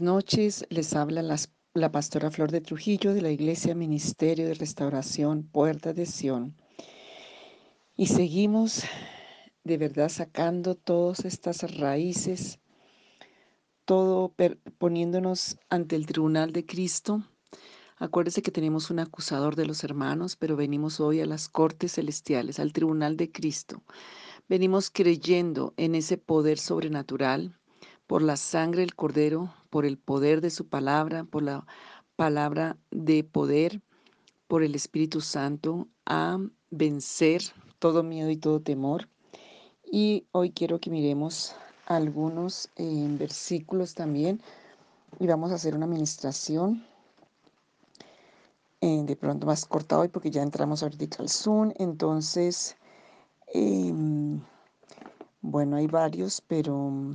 Noches, les habla la pastora Flor de Trujillo de la Iglesia Ministerio de Restauración Puerta de Sión. Y seguimos de verdad sacando todas estas raíces, todo poniéndonos ante el tribunal de Cristo. Acuérdese que tenemos un acusador de los hermanos, pero venimos hoy a las cortes celestiales, al tribunal de Cristo. Venimos creyendo en ese poder sobrenatural por la sangre del Cordero, por el poder de su palabra, por la palabra de poder, por el Espíritu Santo, a vencer todo miedo y todo temor. Y hoy quiero que miremos algunos eh, versículos también y vamos a hacer una administración eh, de pronto más corta hoy porque ya entramos ahorita al Zoom. Entonces, em, bueno, hay varios, pero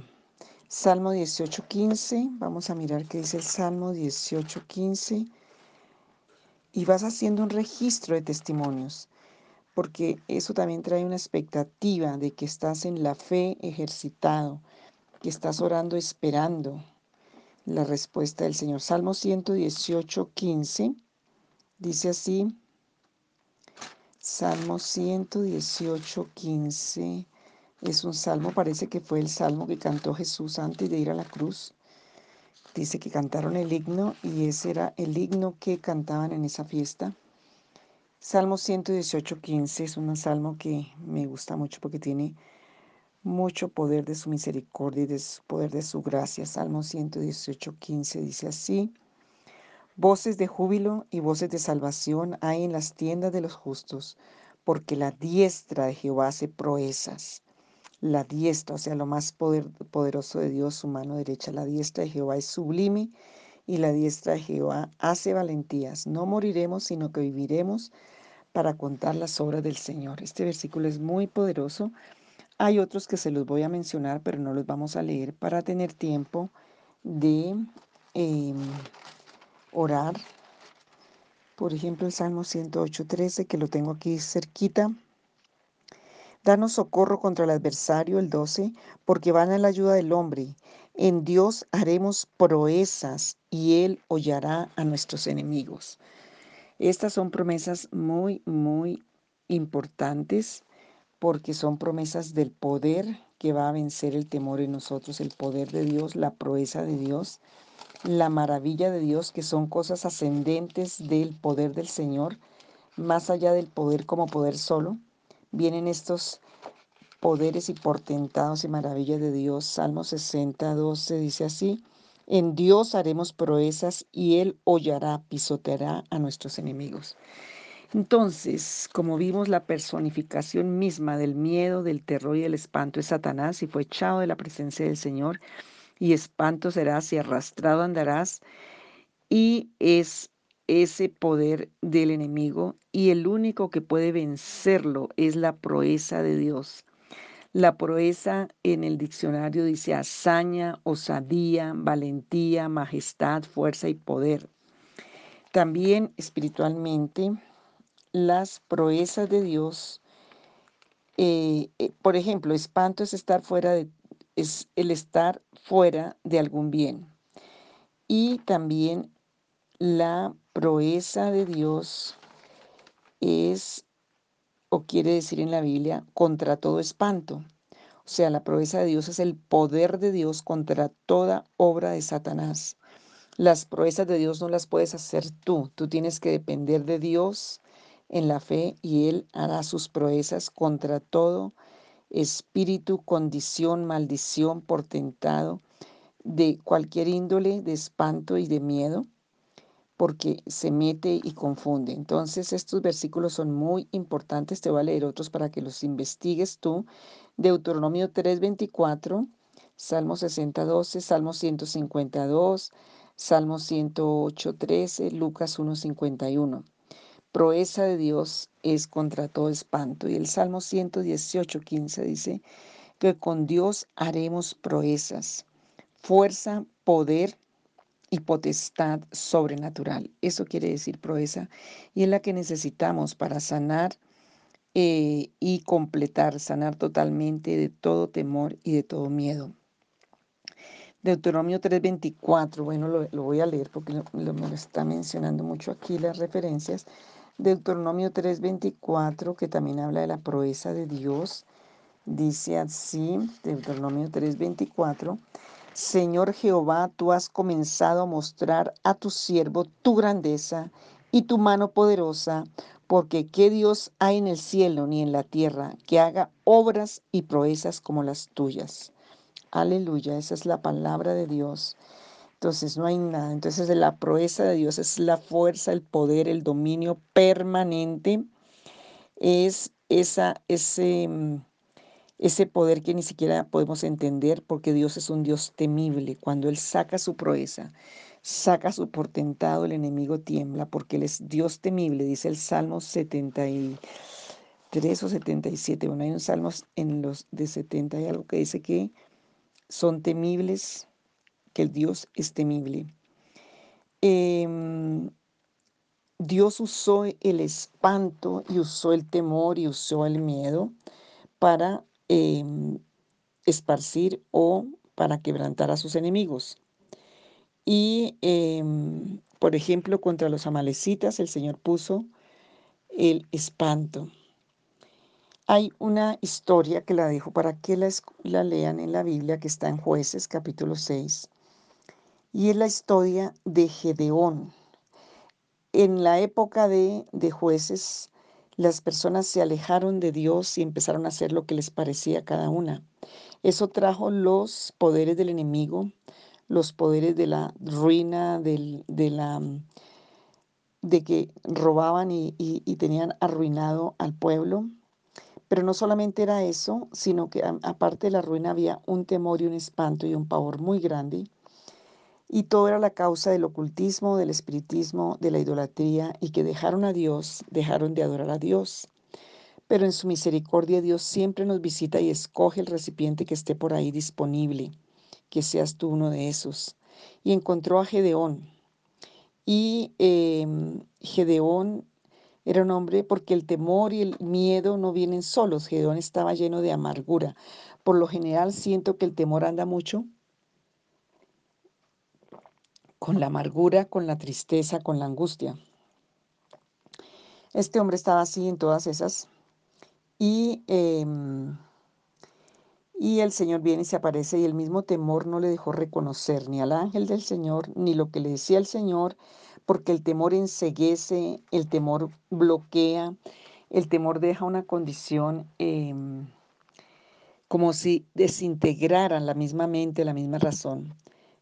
Salmo 18.15, vamos a mirar qué dice el Salmo 18.15 y vas haciendo un registro de testimonios, porque eso también trae una expectativa de que estás en la fe ejercitado, que estás orando esperando la respuesta del Señor. Salmo 118.15 dice así, Salmo 118.15 es un salmo, parece que fue el salmo que cantó Jesús antes de ir a la cruz. Dice que cantaron el himno y ese era el himno que cantaban en esa fiesta. Salmo 118.15 es un salmo que me gusta mucho porque tiene mucho poder de su misericordia y de su poder de su gracia. Salmo 118.15 dice así, Voces de júbilo y voces de salvación hay en las tiendas de los justos, porque la diestra de Jehová hace proezas la diestra, o sea, lo más poder, poderoso de Dios, su mano derecha. La diestra de Jehová es sublime y la diestra de Jehová hace valentías. No moriremos, sino que viviremos para contar las obras del Señor. Este versículo es muy poderoso. Hay otros que se los voy a mencionar, pero no los vamos a leer para tener tiempo de eh, orar. Por ejemplo, el Salmo 108.13, que lo tengo aquí cerquita. Danos socorro contra el adversario, el 12, porque van a la ayuda del hombre. En Dios haremos proezas y Él hollará a nuestros enemigos. Estas son promesas muy, muy importantes porque son promesas del poder que va a vencer el temor en nosotros, el poder de Dios, la proeza de Dios, la maravilla de Dios, que son cosas ascendentes del poder del Señor, más allá del poder como poder solo vienen estos poderes y portentados y maravillas de Dios. Salmo 60, 12 dice así, en Dios haremos proezas y Él hollará, pisoteará a nuestros enemigos. Entonces, como vimos, la personificación misma del miedo, del terror y del espanto es Satanás y fue echado de la presencia del Señor y espanto serás y arrastrado andarás y es ese poder del enemigo y el único que puede vencerlo es la proeza de Dios. La proeza en el diccionario dice hazaña, osadía, valentía, majestad, fuerza y poder. También espiritualmente, las proezas de Dios, eh, eh, por ejemplo, espanto es estar fuera de, es el estar fuera de algún bien. Y también la proeza de Dios es, o quiere decir en la Biblia, contra todo espanto. O sea, la proeza de Dios es el poder de Dios contra toda obra de Satanás. Las proezas de Dios no las puedes hacer tú. Tú tienes que depender de Dios en la fe y Él hará sus proezas contra todo espíritu, condición, maldición, portentado de cualquier índole de espanto y de miedo porque se mete y confunde. Entonces estos versículos son muy importantes. Te voy a leer otros para que los investigues tú. Deuteronomio 3:24, Salmo 60:12, Salmo 152, Salmo 108:13, Lucas 1:51. Proeza de Dios es contra todo espanto. Y el Salmo 118:15 dice que con Dios haremos proezas, fuerza, poder y potestad sobrenatural. Eso quiere decir proeza y es la que necesitamos para sanar eh, y completar, sanar totalmente de todo temor y de todo miedo. Deuteronomio 3:24, bueno, lo, voy a leer porque me lo está mencionando mucho aquí las referencias. Deuteronomio 3:24, que también habla de la proeza de Dios, dice así, Deuteronomio 3:24, Señor Jehová, tú has comenzado a mostrar a tu siervo tu grandeza y tu mano poderosa, porque qué Dios hay en el cielo ni en la tierra que haga obras y proezas como las tuyas. Aleluya, esa es la palabra de Dios. Entonces no hay nada. Entonces la proeza de Dios es la fuerza, el poder, el dominio permanente. Es esa, ese, mm, ese poder que ni siquiera podemos entender porque Dios es un Dios temible. Cuando Él saca su proeza, saca su portentado, el enemigo tiembla porque Él es Dios temible, dice el Salmo 73 o 77. Bueno, hay un Salmo en los de 70 y algo que dice que son temibles, que el Dios es temible. Em, Dios usó el espanto y usó el temor y usó el miedo para em, esparcir o para quebrantar a sus enemigos. Y, em, por ejemplo, contra los amalecitas el Señor puso el espanto. Hay una historia que la dejo para que la, lean en la Biblia, que está en Jueces capítulo 6, y es la historia de Gedeón. En la época de, de jueces, las personas se alejaron de Dios y empezaron a hacer lo que les parecía a cada una. Eso trajo los poderes del enemigo, los poderes de la ruina, de la de que robaban y tenían arruinado al pueblo, pero no solamente era eso, sino que aparte de la ruina había un temor y un espanto y un pavor muy grande. Y todo era la causa del ocultismo, del espiritismo, de la idolatría y que dejaron a Dios, dejaron de adorar a Dios. Pero en su misericordia Dios siempre nos visita y escoge el recipiente que esté por ahí disponible, que seas tú uno de esos. Y encontró a Gedeón. Y em, Gedeón era un hombre porque el temor y el miedo no vienen solos. Gedeón estaba lleno de amargura. Por lo general siento que el temor anda mucho con la amargura, con la tristeza, con la angustia. Este hombre estaba así en todas esas. Y, em, y el Señor viene y se aparece y el mismo temor no le dejó reconocer ni al ángel del Señor, ni lo que le decía el Señor, porque el temor enseguece, el temor bloquea, el temor deja una condición em, como si desintegraran la misma mente, la misma razón.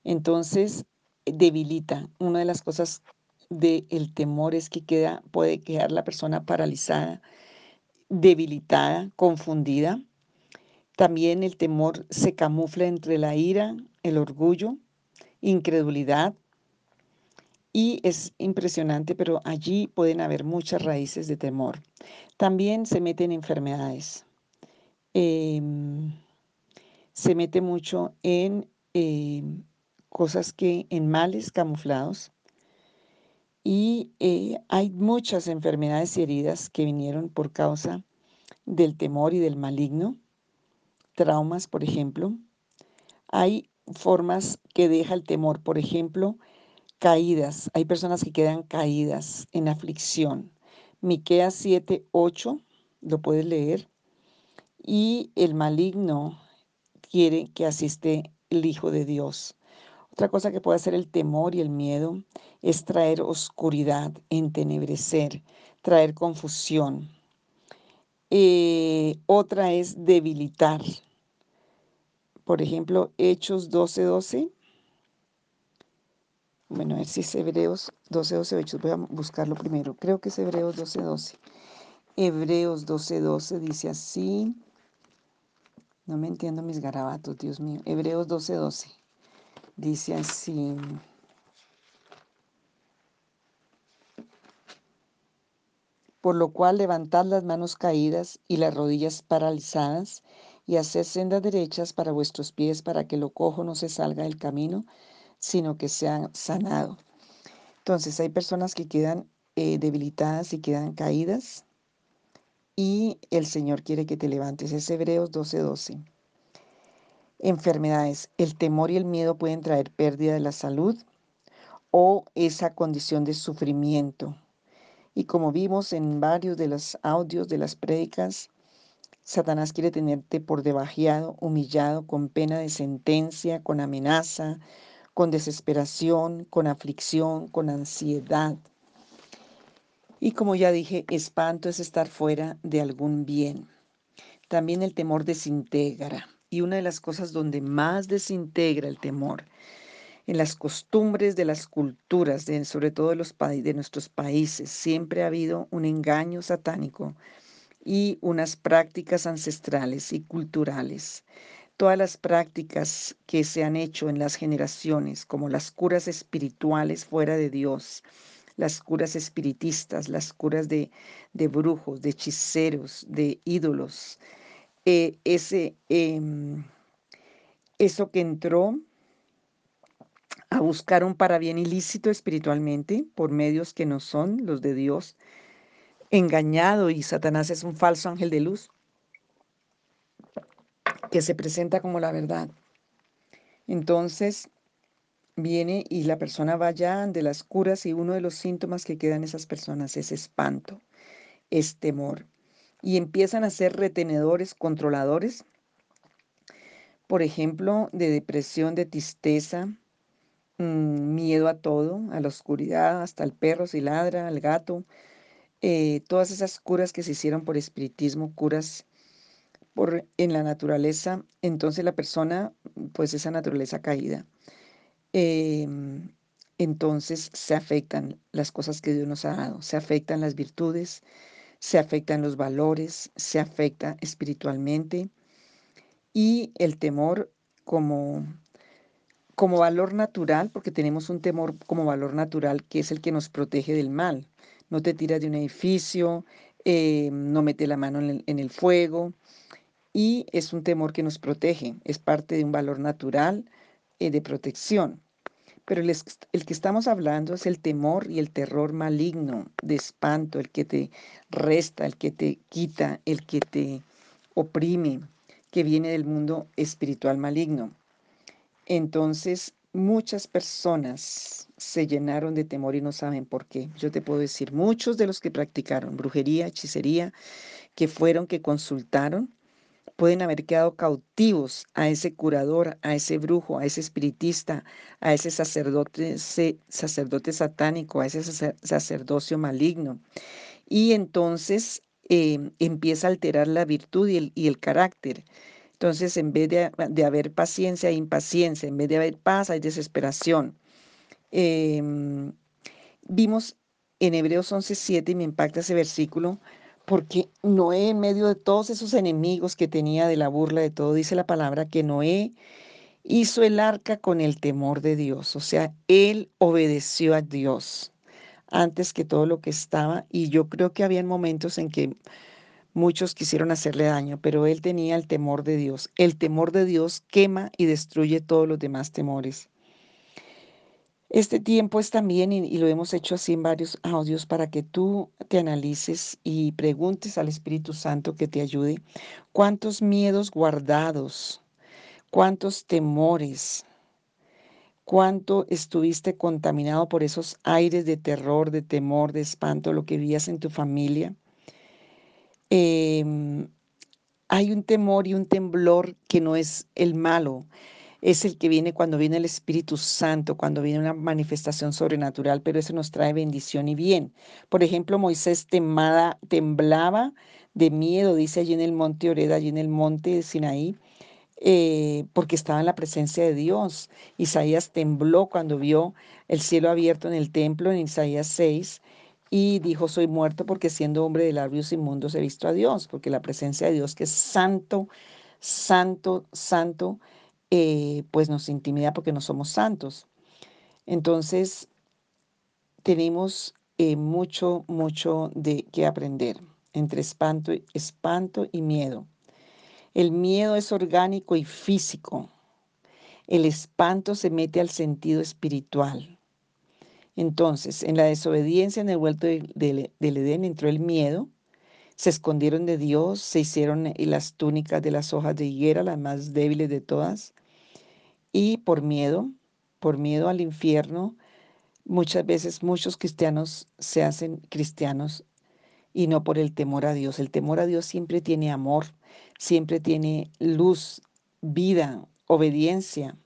Entonces, debilita. Una de las cosas del temor es que queda, puede quedar la persona paralizada, debilitada, confundida. También el temor se camufla entre la ira, el orgullo, incredulidad, y es impresionante, pero allí pueden haber muchas raíces de temor. También se meten enfermedades. Em, se mete mucho en em, cosas que, en males camuflados. Y eh, hay muchas enfermedades y heridas que vinieron por causa del temor y del maligno. Traumas, por ejemplo. Hay formas que deja el temor. Por ejemplo, caídas. Hay personas que quedan caídas en aflicción. Miqueas 7, 8, lo puedes leer. Y el maligno quiere que asiste el Hijo de Dios. Otra cosa que puede hacer el temor y el miedo es traer oscuridad, entenebrecer, traer confusión. Eh, otra es debilitar. Por ejemplo, Hechos 12, 12 bueno, a ver si es Hebreos 12, 12, Voy a buscarlo primero. Creo que es Hebreos 12, 12. Hebreos 12, 12 dice así. No me entiendo mis garabatos, Dios mío. Hebreos 12, 12. Dice así. Por lo cual levantad las manos caídas y las rodillas paralizadas y haced sendas derechas para vuestros pies para que lo cojo no se salga del camino sino que se han sanado. Entonces hay personas que quedan eh, debilitadas y quedan caídas y el Señor quiere que te levantes. Es Hebreos 12:12. Enfermedades. El temor y el miedo pueden traer pérdida de la salud o esa condición de sufrimiento. Y como vimos en varios de los audios de las prédicas, Satanás quiere tenerte por debajeado, humillado, con pena de sentencia, con amenaza, con desesperación, con aflicción, con ansiedad. Y como ya dije, espanto es estar fuera de algún bien. También el temor desintegra. Y una de las cosas donde más desintegra el temor, en las costumbres de las culturas, sobre todo de, los, de nuestros países, siempre ha habido un engaño satánico y unas prácticas ancestrales y culturales. Todas las prácticas que se han hecho en las generaciones, como las curas espirituales fuera de Dios, las curas espiritistas, las curas de, brujos, de hechiceros, de ídolos, eh, ese, em, eso que entró a buscar un para bien ilícito espiritualmente por medios que no son los de Dios, engañado y Satanás es un falso ángel de luz que se presenta como la verdad. Entonces viene y la persona va allá de las curas y uno de los síntomas que quedan esas personas es espanto, es temor. Y empiezan a ser retenedores, controladores, por ejemplo, de depresión, de tristeza, mm, miedo a todo, a la oscuridad, hasta el perro si ladra, al gato, eh, todas esas curas que se hicieron por espiritismo, curas por, en la naturaleza, entonces la persona, pues esa naturaleza caída, em, entonces se afectan las cosas que Dios nos ha dado, se afectan las virtudes, se afectan los valores, se afecta espiritualmente y el temor como como valor natural, porque tenemos un temor como valor natural que es el que nos protege del mal no te tiras de un edificio, eh, no mete la mano en el, fuego. Y es un temor que nos protege, es parte de un valor natural eh, de protección. Pero el, el, que estamos hablando es el temor y el terror maligno, de espanto, el que te resta, el que te quita, el que te oprime, que viene del mundo espiritual maligno. Entonces, muchas personas se llenaron de temor y no saben por qué. Yo te puedo decir, muchos de los que practicaron brujería, hechicería, que fueron, que consultaron, pueden haber quedado cautivos a ese curador, a ese brujo, a ese espiritista, a ese sacerdote, sacerdote satánico, a ese sacerdocio maligno. Y entonces em, empieza a alterar la virtud y el, y el carácter. Entonces, en vez de, de, haber paciencia, hay impaciencia, en vez de haber paz, hay desesperación. Em, vimos en Hebreos 11:7 y me impacta ese versículo porque Noé en medio de todos esos enemigos que tenía de la burla de todo, dice la palabra que Noé hizo el arca con el temor de Dios, o sea, él obedeció a Dios antes que todo lo que estaba y yo creo que había momentos en que muchos quisieron hacerle daño, pero él tenía el temor de Dios. El temor de Dios quema y destruye todos los demás temores. Este tiempo es también, y, lo hemos hecho así en varios audios, para que tú te analices y preguntes al Espíritu Santo que te ayude cuántos miedos guardados, cuántos temores, cuánto estuviste contaminado por esos aires de terror, de temor, de espanto, lo que vivías en tu familia. Em, hay un temor y un temblor que no es el malo, es el que viene cuando viene el Espíritu Santo, cuando viene una manifestación sobrenatural, pero eso nos trae bendición y bien. Por ejemplo, Moisés temblaba de miedo, dice allí en el monte Oreda, allí en el monte de Sinaí, eh, porque estaba en la presencia de Dios. Isaías tembló cuando vio el cielo abierto en el templo en Isaías 6 y dijo, soy muerto porque siendo hombre de labios inmundos he visto a Dios, porque la presencia de Dios que es santo, santo, santo, eh, pues nos intimida porque no somos santos. Entonces, tenemos eh, mucho, mucho de qué aprender entre espanto, espanto y miedo. El miedo es orgánico y físico. El espanto se mete al sentido espiritual. Entonces, en la desobediencia en el huerto del Edén entró el miedo, Se escondieron de Dios, se hicieron eh, las túnicas de las hojas de higuera, las más débiles de todas. Y por miedo, por miedo al infierno, muchas veces muchos cristianos se hacen cristianos y no por el temor a Dios. El temor a Dios siempre tiene amor, siempre tiene luz, vida, obediencia.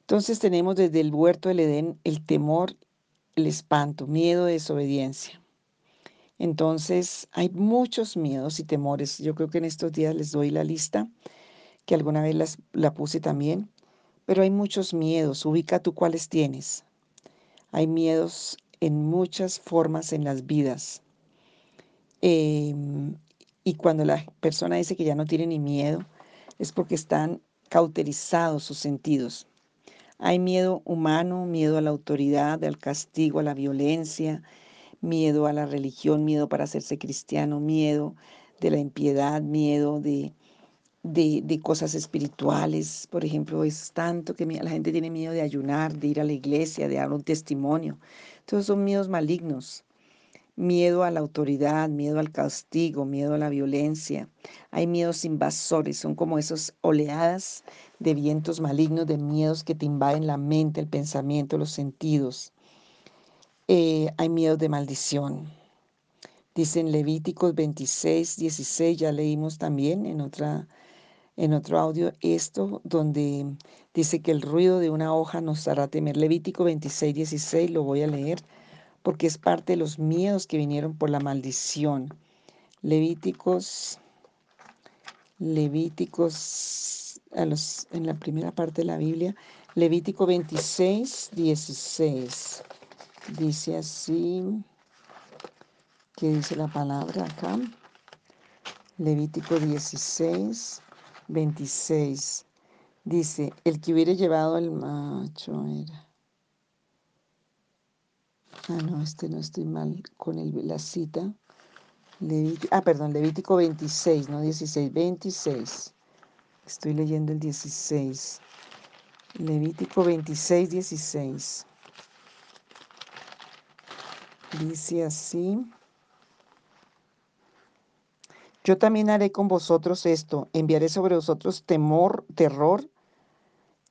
Entonces tenemos desde el huerto del Edén el temor, el espanto, miedo, desobediencia. Entonces hay muchos miedos y temores. Yo creo que en estos días les doy la lista, que alguna vez las, la puse también, pero hay muchos miedos. Ubica tú cuáles tienes. Hay miedos en muchas formas en las vidas. Em, y cuando la persona dice que ya no tiene ni miedo, es porque están cauterizados sus sentidos. Hay miedo humano, miedo a la autoridad, al castigo, a la violencia, miedo a la religión, miedo para hacerse cristiano, miedo de la impiedad, miedo de, de, cosas espirituales. Por ejemplo, es tanto que la gente tiene miedo de ayunar, de ir a la iglesia, de dar un testimonio. Todos son miedos malignos miedo a la autoridad, miedo al castigo, miedo a la violencia. Hay miedos invasores, son como esas oleadas de vientos malignos, de miedos que te invaden la mente, el pensamiento, los sentidos. Eh, hay miedos de maldición. Dicen Levíticos 26, 16, ya leímos también en, otra, en otro audio esto, donde dice que el ruido de una hoja nos hará temer. Levítico 26, 16, lo voy a leer porque es parte de los miedos que vinieron por la maldición. Levíticos, Levíticos, en la primera parte de la Biblia, Levítico 26, 16. Dice así, ¿qué dice la palabra acá? Levítico 16, 26. Dice, el que hubiera llevado el macho era Ah, no, este no estoy mal con la cita. ah, perdón, Levítico 26, no 16, 26. Estoy leyendo el 16. Levítico 26, 16. Dice así. Yo también haré con vosotros esto, enviaré sobre vosotros temor, terror,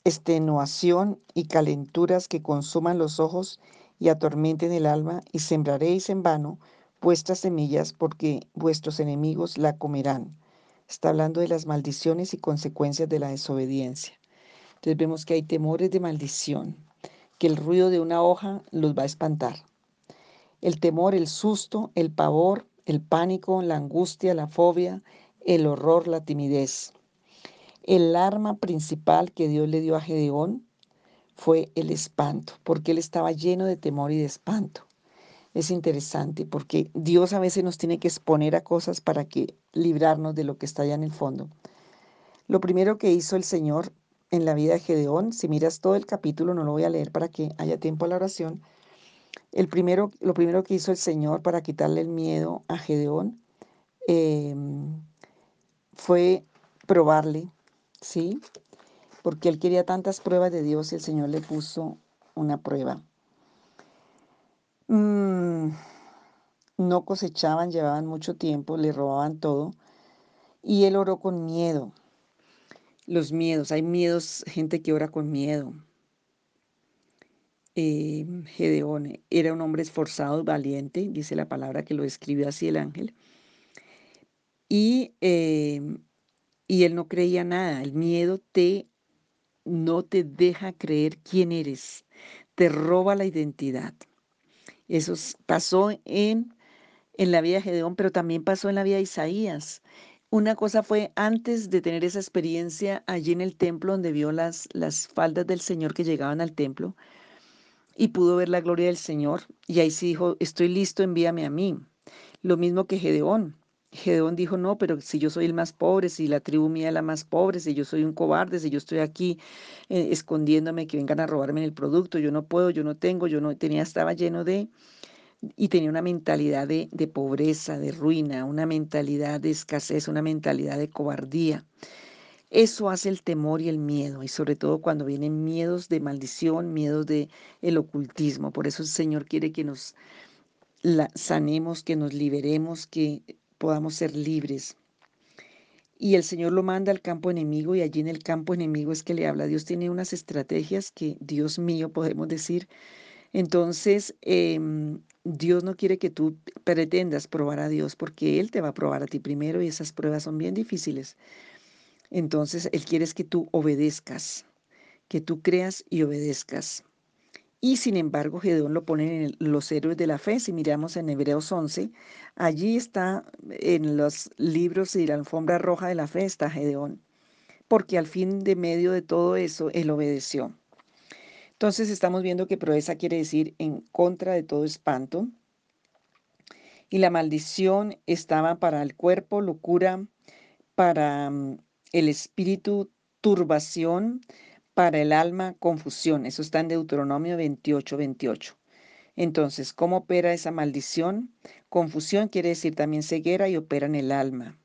extenuación y calenturas que consuman los ojos y atormenten el alma, y sembraréis en vano vuestras semillas, porque vuestros enemigos la comerán. Está hablando de las maldiciones y consecuencias de la desobediencia. Entonces vemos que hay temores de maldición, que el ruido de una hoja los va a espantar. El temor, el susto, el pavor, el pánico, la angustia, la fobia, el horror, la timidez. El arma principal que Dios le dio a Gedeón fue el espanto, porque él estaba lleno de temor y de espanto. Es interesante porque Dios a veces nos tiene que exponer a cosas para que librarnos de lo que está allá en el fondo. Lo primero que hizo el Señor en la vida de Gedeón, si miras todo el capítulo, no lo voy a leer para que haya tiempo a la oración. El primero, lo primero que hizo el Señor para quitarle el miedo a Gedeón em, fue probarle, ¿sí? porque él quería tantas pruebas de Dios y el Señor le puso una prueba. Mm, no cosechaban, llevaban mucho tiempo, le robaban todo y él oró con miedo. Los miedos, hay miedos, gente que ora con miedo. Eh, Gedeón era un hombre esforzado y valiente, dice la palabra que lo escribió así el ángel. Y, eh, y él no creía nada, el miedo te no te deja creer quién eres, te roba la identidad. Eso pasó en, en la vida de Gedeón, pero también pasó en la vida de Isaías. Una cosa fue antes de tener esa experiencia allí en el templo donde vio las, las faldas del Señor que llegaban al templo y pudo ver la gloria del Señor. Y ahí sí dijo, estoy listo, envíame a mí. Lo mismo que Gedeón. Gedeón dijo, no, pero si yo soy el más pobre, si la tribu mía es la más pobre, si yo soy un cobarde, si yo estoy aquí eh, escondiéndome que vengan a robarme el producto, yo no puedo, yo no tengo, yo no tenía, estaba lleno de, y tenía una mentalidad de, de pobreza, de ruina, una mentalidad de escasez, una mentalidad de cobardía. Eso hace el temor y el miedo, y sobre todo cuando vienen miedos de maldición, miedos de el ocultismo. Por eso el Señor quiere que nos sanemos, que nos liberemos, que podamos ser libres. Y el Señor lo manda al campo enemigo y allí en el campo enemigo es que le habla. Dios tiene unas estrategias que, Dios mío, podemos decir. Entonces, em, Dios no quiere que tú pretendas probar a Dios porque Él te va a probar a ti primero y esas pruebas son bien difíciles. Entonces, Él quiere que tú obedezcas, que tú creas y obedezcas. Y sin embargo, Gedeón lo pone en los héroes de la fe. Si miramos en Hebreos 11, allí está en los libros de la alfombra roja de la fe, está Gedeón. Porque al fin de medio de todo eso, él obedeció. Entonces estamos viendo que proeza quiere decir en contra de todo espanto. Y la maldición estaba para el cuerpo, locura, para mm, el espíritu, turbación, para el alma confusión. Eso está en Deuteronomio 28, 28. Entonces, ¿cómo opera esa maldición? Confusión quiere decir también ceguera y opera en el alma.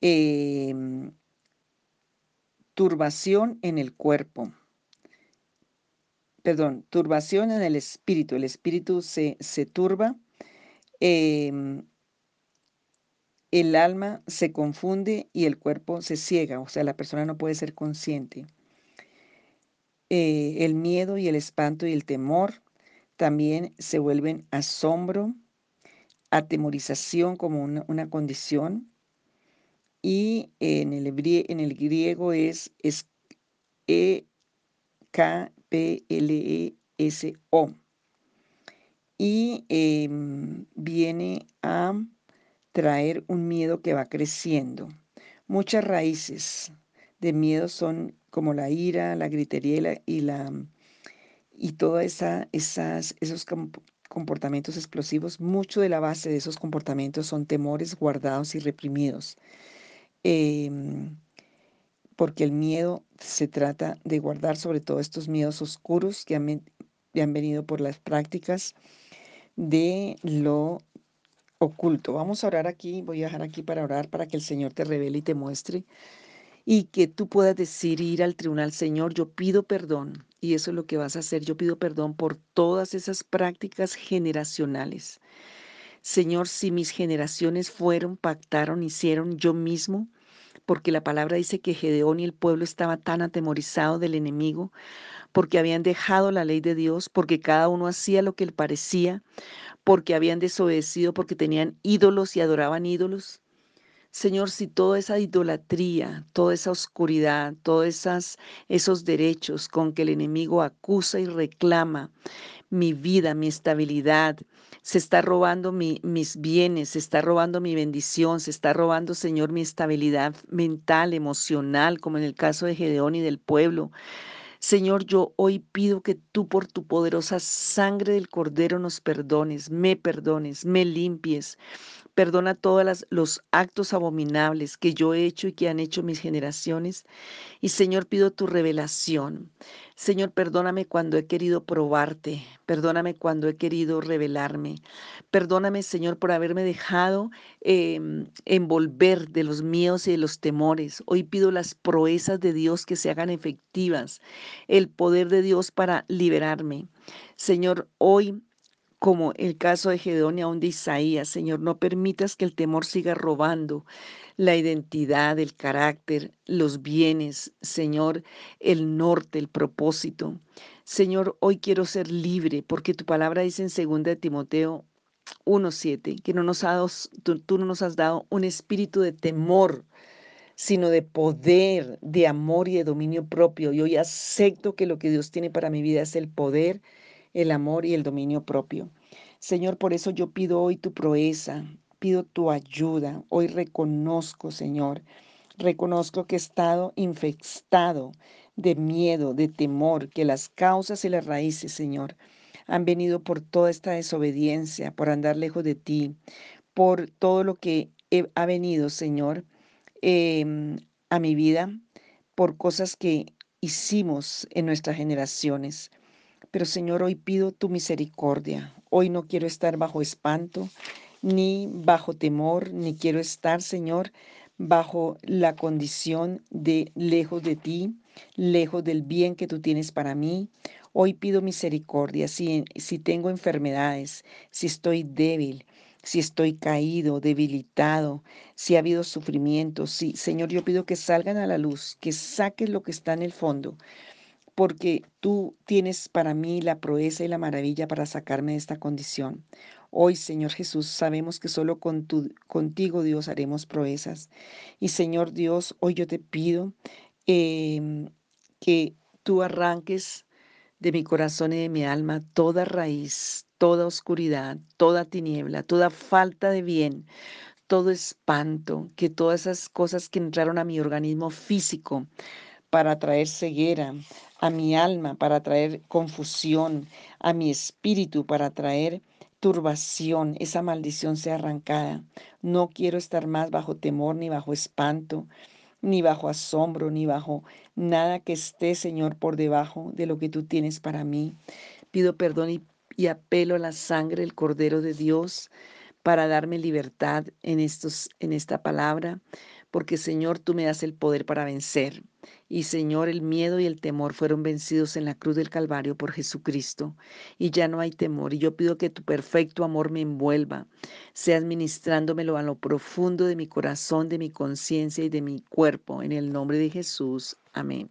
Em, turbación en el cuerpo. Perdón, turbación en el espíritu. El espíritu se, se turba. Em, el alma se confunde y el cuerpo se ciega. O sea, la persona no puede ser consciente. Eh, el miedo y el espanto y el temor también se vuelven asombro, atemorización como una, condición. Y en el, en el griego es, es E, K, P, L, E, S, O. Y em, viene a traer un miedo que va creciendo. Muchas raíces de miedo son como la ira, la gritería y la, y, todos esa, esas, esos comportamientos explosivos, mucho de la base de esos comportamientos son temores guardados y reprimidos. Em, porque el miedo se trata de guardar sobre todo estos miedos oscuros que han, han venido por las prácticas de lo oculto. Vamos a orar aquí, voy a dejar aquí para orar para que el Señor te revele y te muestre y que tú puedas decir, ir al tribunal, Señor, yo pido perdón. Y eso es lo que vas a hacer. Yo pido perdón por todas esas prácticas generacionales. Señor, si mis generaciones fueron, pactaron, hicieron yo mismo, porque la palabra dice que Gedeón y el pueblo estaba tan atemorizado del enemigo, porque habían dejado la ley de Dios, porque cada uno hacía lo que le parecía, porque habían desobedecido, porque tenían ídolos y adoraban ídolos. Señor, si toda esa idolatría, toda esa oscuridad, todos esos derechos con que el enemigo acusa y reclama mi vida, mi estabilidad, se está robando mis bienes, se está robando mi bendición, se está robando, Señor, mi estabilidad mental, emocional, como en el caso de Gedeón y del pueblo. Señor, yo hoy pido que tú por tu poderosa sangre del Cordero nos perdones, me perdones, me limpies. Perdona todos los actos abominables que yo he hecho y que han hecho mis generaciones. Y Señor, pido tu revelación. Señor, perdóname cuando he querido probarte. Perdóname cuando he querido revelarme. Perdóname, Señor, por haberme dejado em, envolver de los miedos y de los temores. Hoy pido las proezas de Dios que se hagan efectivas. El poder de Dios para liberarme. Señor, hoy como el caso de Gedeón y de Isaías. Señor, no permitas que el temor siga robando la identidad, el carácter, los bienes, Señor, el norte, el propósito. Señor, hoy quiero ser libre porque tu palabra dice en 2 Timoteo 1.7 que tú, tú no nos has dado un espíritu de temor, sino de poder, de amor y de dominio propio. Y hoy acepto que lo que Dios tiene para mi vida es el poder, el amor y el dominio propio. Señor, por eso yo pido hoy tu proeza, pido tu ayuda. Hoy reconozco, Señor, reconozco que he estado infectado de miedo, de temor, que las causas y las raíces, Señor, han venido por toda esta desobediencia, por andar lejos de ti, por todo lo que ha venido, Señor, em, a mi vida, por cosas que hicimos en nuestras generaciones. Pero Señor, hoy pido tu misericordia. Hoy no quiero estar bajo espanto, ni bajo temor, ni quiero estar, Señor, bajo la condición de lejos de ti, lejos del bien que tú tienes para mí. Hoy pido misericordia si, tengo enfermedades, si estoy débil, si estoy caído, debilitado, si ha habido sufrimiento, si, Señor, yo pido que salgan a la luz, que saques lo que está en el fondo, porque tú tienes para mí la proeza y la maravilla para sacarme de esta condición. Hoy, Señor Jesús, sabemos que solo con tu, contigo, Dios, haremos proezas. Y Señor Dios, hoy yo te pido em, que tú arranques de mi corazón y de mi alma toda raíz, toda oscuridad, toda tiniebla, toda falta de bien, todo espanto, que todas esas cosas que entraron a mi organismo físico para traer ceguera, a mi alma para traer confusión, a mi espíritu para traer turbación, esa maldición sea arrancada. No quiero estar más bajo temor ni bajo espanto, ni bajo asombro, ni bajo nada que esté, Señor, por debajo de lo que tú tienes para mí. Pido perdón y, apelo a la sangre del Cordero de Dios para darme libertad en, estos, en esta palabra, porque Señor, tú me das el poder para vencer. Y Señor, el miedo y el temor fueron vencidos en la cruz del Calvario por Jesucristo. Y ya no hay temor. Y yo pido que tu perfecto amor me envuelva, seas ministrándomelo a lo profundo de mi corazón, de mi conciencia y de mi cuerpo. En el nombre de Jesús. Amén.